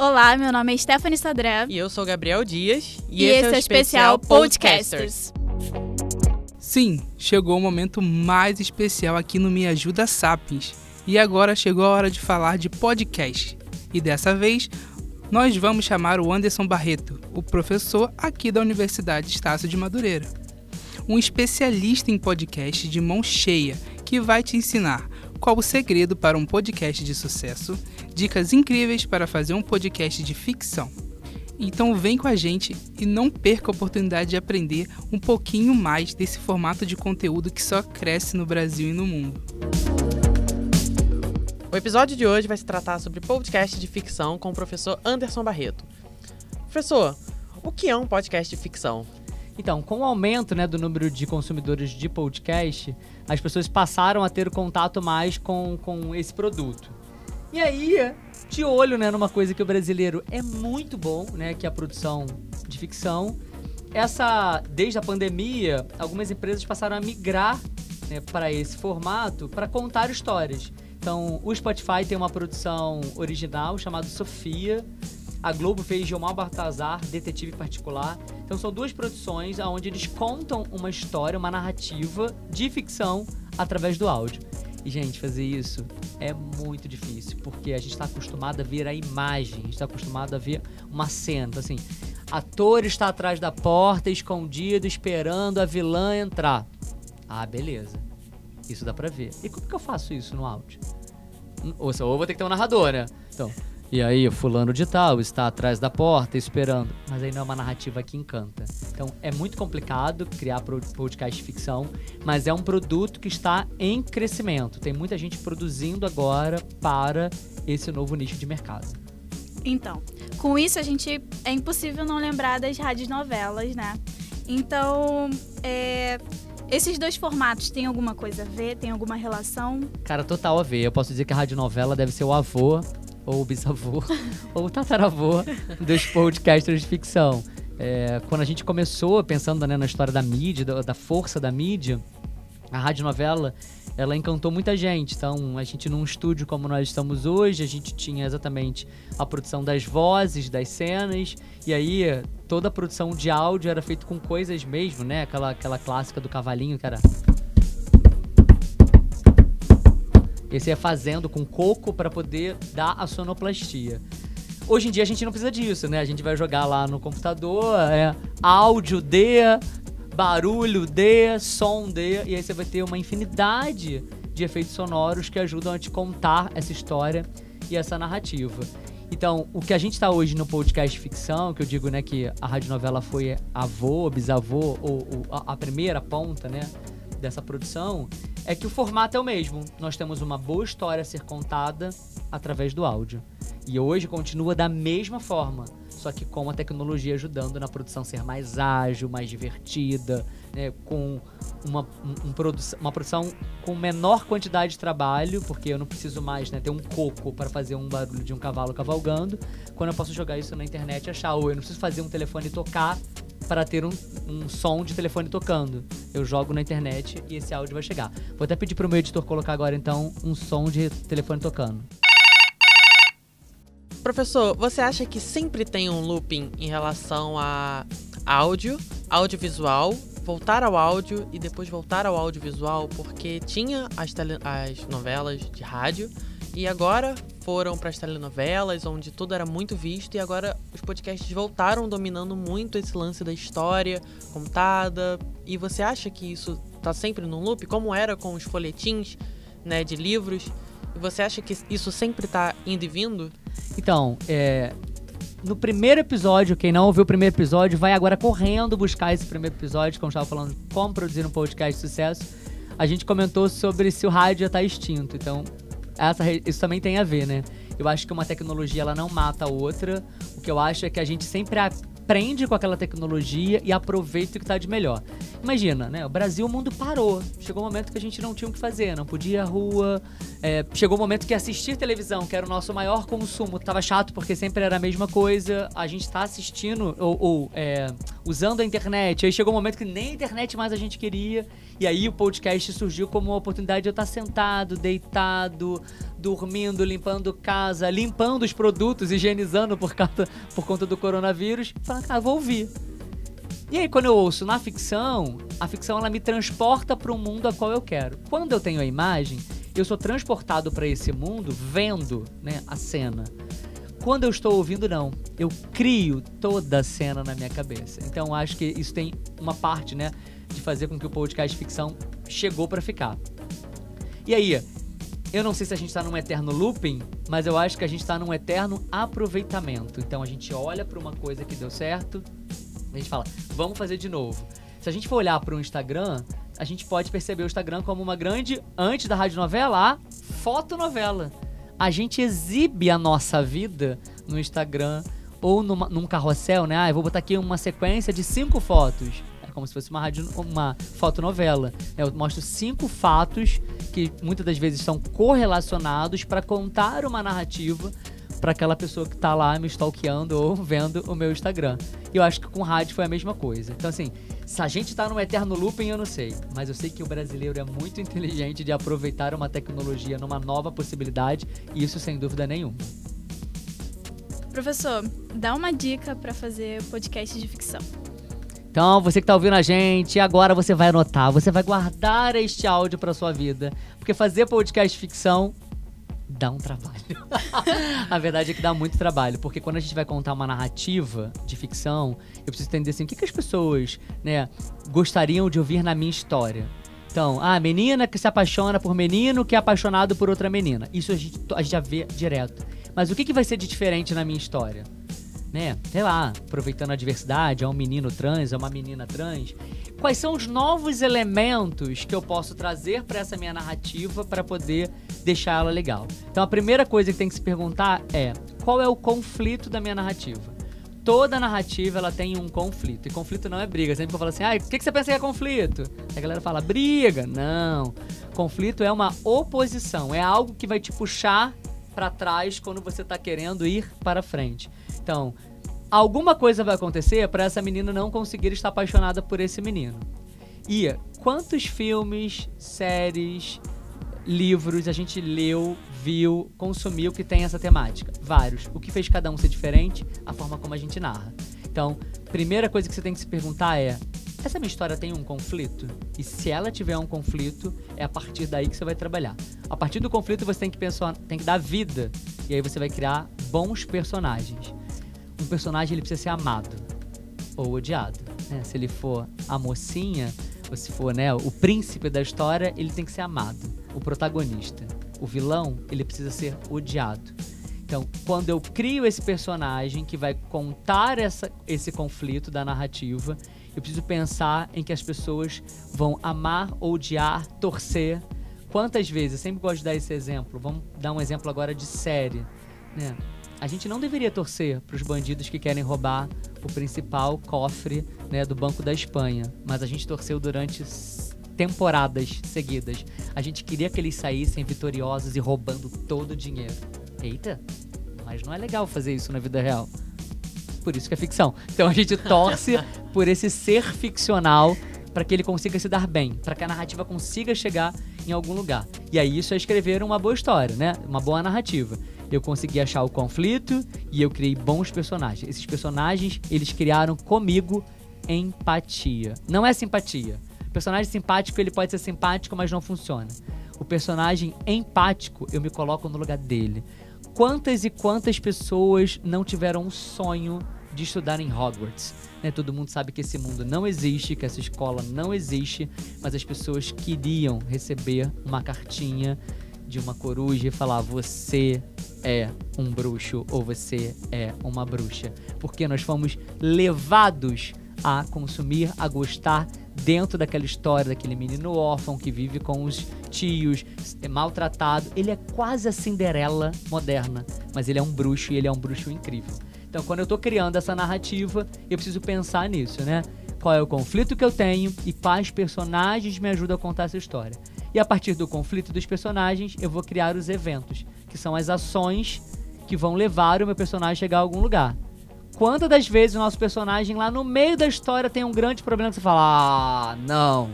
Olá, meu nome é Stephanie Sadré. E eu sou Gabriel Dias. E, esse, é o especial Podcasters. Sim, chegou o momento mais especial aqui no Me Ajuda Sapiens. E agora chegou a hora de falar de podcast. E dessa vez, nós vamos chamar o Anderson Barreto, o professor aqui da Universidade Estácio de Madureira. Um especialista em podcast de mão cheia que vai te ensinar qual o segredo para um podcast de sucesso, dicas incríveis para fazer um podcast de ficção. Então vem com a gente e não perca a oportunidade de aprender um pouquinho mais desse formato de conteúdo que só cresce no Brasil e no mundo. O episódio de hoje vai se tratar sobre podcast de ficção com o professor Anderson Barreto. Professor, o que é um podcast de ficção? Então, com o aumento né, do número de consumidores de podcast, as pessoas passaram a ter contato mais com, com esse produto. E aí, de olho né, numa coisa que o brasileiro é muito bom, né, que é a produção de ficção. Essa, desde a pandemia, algumas empresas passaram a migrar né, para esse formato para contar histórias. Então, o Spotify tem uma produção original chamada Sofia, a Globo fez Gilmar Baltazar, Detetive Particular. Então são duas produções onde eles contam uma história, uma narrativa de ficção através do áudio. E, gente, fazer isso é muito difícil, porque a gente está acostumado a ver a imagem, a gente está acostumado a ver uma cena. Então, assim, ator está atrás da porta, escondido, esperando a vilã entrar. Ah, beleza. Isso dá pra ver. E como que eu faço isso no áudio? Ou, ou vou ter que ter um narrador, né? Então, e aí, fulano de tal está atrás da porta esperando. Mas aí não é uma narrativa que encanta. Então é muito complicado criar podcast ficção, mas é um produto que está em crescimento. Tem muita gente produzindo agora para esse novo nicho de mercado. Então, com isso a gente é impossível não lembrar das rádios novelas, né? Então, é, esses dois formatos têm alguma coisa a ver? Tem alguma relação? Cara, total a ver. Eu posso dizer que a rádio novela deve ser o avô ou bisavô, ou tataravô dos podcasters de ficção. É, quando a gente começou pensando né, na história da mídia, da, da força da mídia, a rádio novela ela encantou muita gente. Então, a gente num estúdio como nós estamos hoje, a gente tinha exatamente a produção das vozes, das cenas, e aí toda a produção de áudio era feita com coisas mesmo, né? Aquela, aquela clássica do cavalinho que era E você ia fazendo com coco para poder dar a sonoplastia. Hoje em dia a gente não precisa disso, né? A gente vai jogar lá no computador, é áudio D, barulho D, som D, e aí você vai ter uma infinidade de efeitos sonoros que ajudam a te contar essa história e essa narrativa. Então, o que a gente está hoje no podcast ficção, que eu digo, né, que a radionovela foi avô, bisavô, ou, ou a primeira ponta, né, dessa produção é que o formato é o mesmo. Nós temos uma boa história a ser contada através do áudio. E hoje continua da mesma forma, só que com a tecnologia ajudando na produção ser mais ágil, mais divertida, né, com uma, um, um produ uma produção com menor quantidade de trabalho, porque eu não preciso mais né, ter um coco para fazer um barulho de um cavalo cavalgando, quando eu posso jogar isso na internet e achar, ou eu não preciso fazer um telefone tocar para ter um, um som de telefone tocando. Eu jogo na internet e esse áudio vai chegar. Vou até pedir pro meu editor colocar agora então um som de telefone tocando. Professor, você acha que sempre tem um looping em relação a áudio, audiovisual, voltar ao áudio e depois voltar ao audiovisual? Porque tinha as, as novelas de rádio e agora foram para as telenovelas, onde tudo era muito visto, e agora os podcasts voltaram dominando muito esse lance da história contada. E você acha que isso tá sempre num loop, como era com os folhetins, né, de livros? E você acha que isso sempre tá indo e vindo? Então, é, no primeiro episódio, quem não ouviu o primeiro episódio, vai agora correndo buscar esse primeiro episódio, como estava falando, como produzir um podcast de sucesso. A gente comentou sobre se o rádio já tá extinto. Então, essa, isso também tem a ver, né? Eu acho que uma tecnologia ela não mata a outra. O que eu acho é que a gente sempre aprende com aquela tecnologia e aproveita o que está de melhor. Imagina, né? O Brasil, o mundo parou. Chegou um momento que a gente não tinha o que fazer, não podia ir à rua. É, chegou um momento que assistir televisão, que era o nosso maior consumo, estava chato porque sempre era a mesma coisa. A gente está assistindo, ou, ou é, usando a internet. Aí chegou um momento que nem a internet mais a gente queria. E aí o podcast surgiu como uma oportunidade de eu estar sentado, deitado, dormindo, limpando casa, limpando os produtos, higienizando por, causa, por conta do coronavírus. Falando, cara, vou ouvir. E aí, quando eu ouço na ficção, a ficção ela me transporta para o mundo a qual eu quero. Quando eu tenho a imagem, eu sou transportado para esse mundo vendo né, a cena. Quando eu estou ouvindo, não. Eu crio toda a cena na minha cabeça. Então, acho que isso tem uma parte, né, de fazer com que o podcast ficção chegou para ficar. E aí, eu não sei se a gente está num eterno looping, mas eu acho que a gente está num eterno aproveitamento. Então, a gente olha para uma coisa que deu certo, a gente fala, vamos fazer de novo. Se a gente for olhar para o Instagram, a gente pode perceber o Instagram como uma grande, antes da rádio novela, fotonovela. A gente exibe a nossa vida no Instagram ou numa, num carrossel, né? Ah, eu vou botar aqui uma sequência de cinco fotos. É como se fosse uma, rádio, uma fotonovela. Eu mostro cinco fatos que muitas das vezes são correlacionados para contar uma narrativa para aquela pessoa que tá lá me stalkeando ou vendo o meu Instagram. E eu acho que com rádio foi a mesma coisa. Então, assim, se a gente tá num eterno looping, eu não sei. Mas eu sei que o brasileiro é muito inteligente de aproveitar uma tecnologia numa nova possibilidade, e isso sem dúvida nenhuma. Professor, dá uma dica para fazer podcast de ficção. Então, você que está ouvindo a gente, agora você vai anotar, você vai guardar este áudio para sua vida, porque fazer podcast de ficção dá um trabalho. a verdade é que dá muito trabalho, porque quando a gente vai contar uma narrativa de ficção, eu preciso entender assim, o que, que as pessoas, né, gostariam de ouvir na minha história. Então, ah, menina que se apaixona por menino que é apaixonado por outra menina. Isso a gente, a gente já vê direto. Mas o que, que vai ser de diferente na minha história? Né? Sei lá, aproveitando a diversidade, é um menino trans, é uma menina trans quais são os novos elementos que eu posso trazer para essa minha narrativa para poder deixar ela legal. Então a primeira coisa que tem que se perguntar é qual é o conflito da minha narrativa. Toda narrativa ela tem um conflito. E conflito não é briga. Sempre que eu falo assim, ah, o que, que você pensa que é conflito? A galera fala, briga. Não. Conflito é uma oposição. É algo que vai te puxar para trás quando você está querendo ir para frente. Então, alguma coisa vai acontecer para essa menina não conseguir estar apaixonada por esse menino. E quantos filmes, séries, livros a gente leu, viu, consumiu que tem essa temática? Vários. O que fez cada um ser diferente? A forma como a gente narra. Então, primeira coisa que você tem que se perguntar é: essa minha história tem um conflito? E se ela tiver um conflito, é a partir daí que você vai trabalhar. A partir do conflito você tem que pensar, tem que dar vida. E aí você vai criar bons personagens um personagem ele precisa ser amado ou odiado. Né? Se ele for a mocinha, ou se for né, o príncipe da história, ele tem que ser amado. O protagonista. O vilão, ele precisa ser odiado. Então, quando eu crio esse personagem que vai contar essa, esse conflito da narrativa, eu preciso pensar em que as pessoas vão amar, odiar, torcer. Quantas vezes? Eu sempre gosto de dar esse exemplo. Vamos dar um exemplo agora de série. Né? A gente não deveria torcer para os bandidos que querem roubar o principal cofre né, do Banco da Espanha, mas a gente torceu durante temporadas seguidas. A gente queria que eles saíssem vitoriosos e roubando todo o dinheiro. Eita, mas não é legal fazer isso na vida real. Por isso que é ficção. Então a gente torce por esse ser ficcional para que ele consiga se dar bem, para que a narrativa consiga chegar em algum lugar. E aí isso é escrever uma boa história, né? Uma boa narrativa eu consegui achar o conflito e eu criei bons personagens. Esses personagens, eles criaram comigo empatia. Não é simpatia. O personagem simpático, ele pode ser simpático, mas não funciona. O personagem empático, eu me coloco no lugar dele. Quantas e quantas pessoas não tiveram um sonho de estudar em Hogwarts? Né? Todo mundo sabe que esse mundo não existe, que essa escola não existe, mas as pessoas queriam receber uma cartinha de uma coruja e falar: Você é um bruxo ou você é uma bruxa. Porque nós fomos levados a consumir, a gostar dentro daquela história daquele menino órfão que vive com os tios, é maltratado. Ele é quase a Cinderela moderna, mas ele é um bruxo e ele é um bruxo incrível. Então, quando eu estou criando essa narrativa, eu preciso pensar nisso, né? Qual é o conflito que eu tenho e quais personagens me ajudam a contar essa história. E a partir do conflito dos personagens, eu vou criar os eventos, que são as ações que vão levar o meu personagem a chegar a algum lugar. quantas das vezes o nosso personagem lá no meio da história tem um grande problema que você fala, ah, não.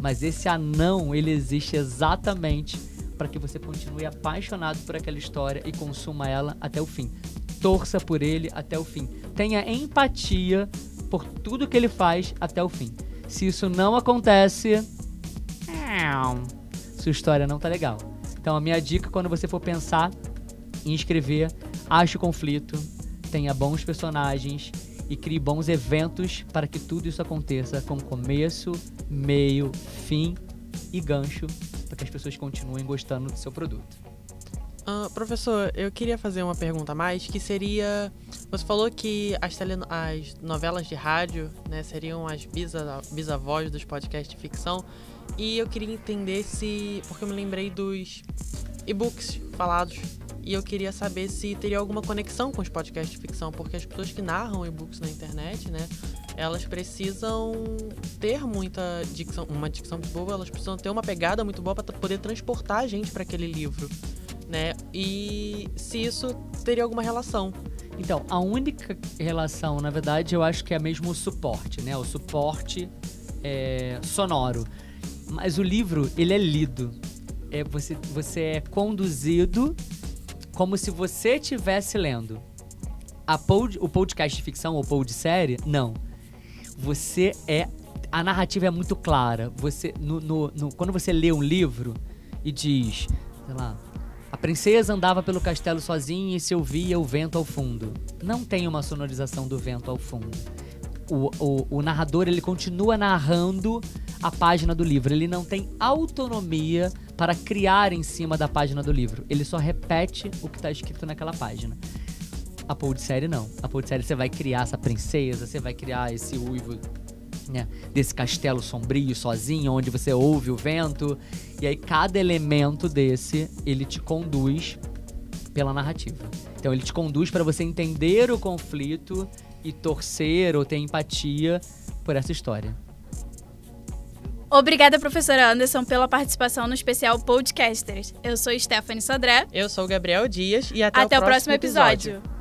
Mas esse anão, ele existe exatamente para que você continue apaixonado por aquela história e consuma ela até o fim. Torça por ele até o fim. Tenha empatia por tudo que ele faz até o fim. Se isso não acontece, sua história não tá legal. Então a minha dica quando você for pensar em escrever, ache o conflito, tenha bons personagens e crie bons eventos para que tudo isso aconteça com começo, meio, fim e gancho para que as pessoas continuem gostando do seu produto. Uh, professor, eu queria fazer uma pergunta a mais, que seria... Você falou que as, tele, as novelas de rádio né, seriam as bisa, bisavós dos podcasts de ficção. E eu queria entender se... Porque eu me lembrei dos e-books falados. E eu queria saber se teria alguma conexão com os podcasts de ficção. Porque as pessoas que narram e-books na internet, né? Elas precisam ter muita dicção, uma dicção muito boa, elas precisam ter uma pegada muito boa para poder transportar a gente para aquele livro né? E se isso teria alguma relação. Então, a única relação, na verdade, eu acho que é mesmo o suporte, né? O suporte é, sonoro. Mas o livro, ele é lido. É, você, você é conduzido como se você estivesse lendo. A pod, o podcast de ficção ou pod série, não. Você é. A narrativa é muito clara. Você, no, no, no, quando você lê um livro e diz, sei lá, a princesa andava pelo castelo sozinha e se ouvia o vento ao fundo. Não tem uma sonorização do vento ao fundo. O, o, o narrador ele continua narrando a página do livro. Ele não tem autonomia para criar em cima da página do livro. Ele só repete o que está escrito naquela página. A Paul de série não. A Paul de série você vai criar essa princesa, você vai criar esse uivo né, desse castelo sombrio sozinho, onde você ouve o vento. E aí cada elemento desse, ele te conduz pela narrativa. Então ele te conduz para você entender o conflito e torcer ou ter empatia por essa história. Obrigada, professora Anderson, pela participação no especial Podcasters. Eu sou Stephanie Sodré. Eu sou o Gabriel Dias e até, até o próximo, próximo episódio. episódio.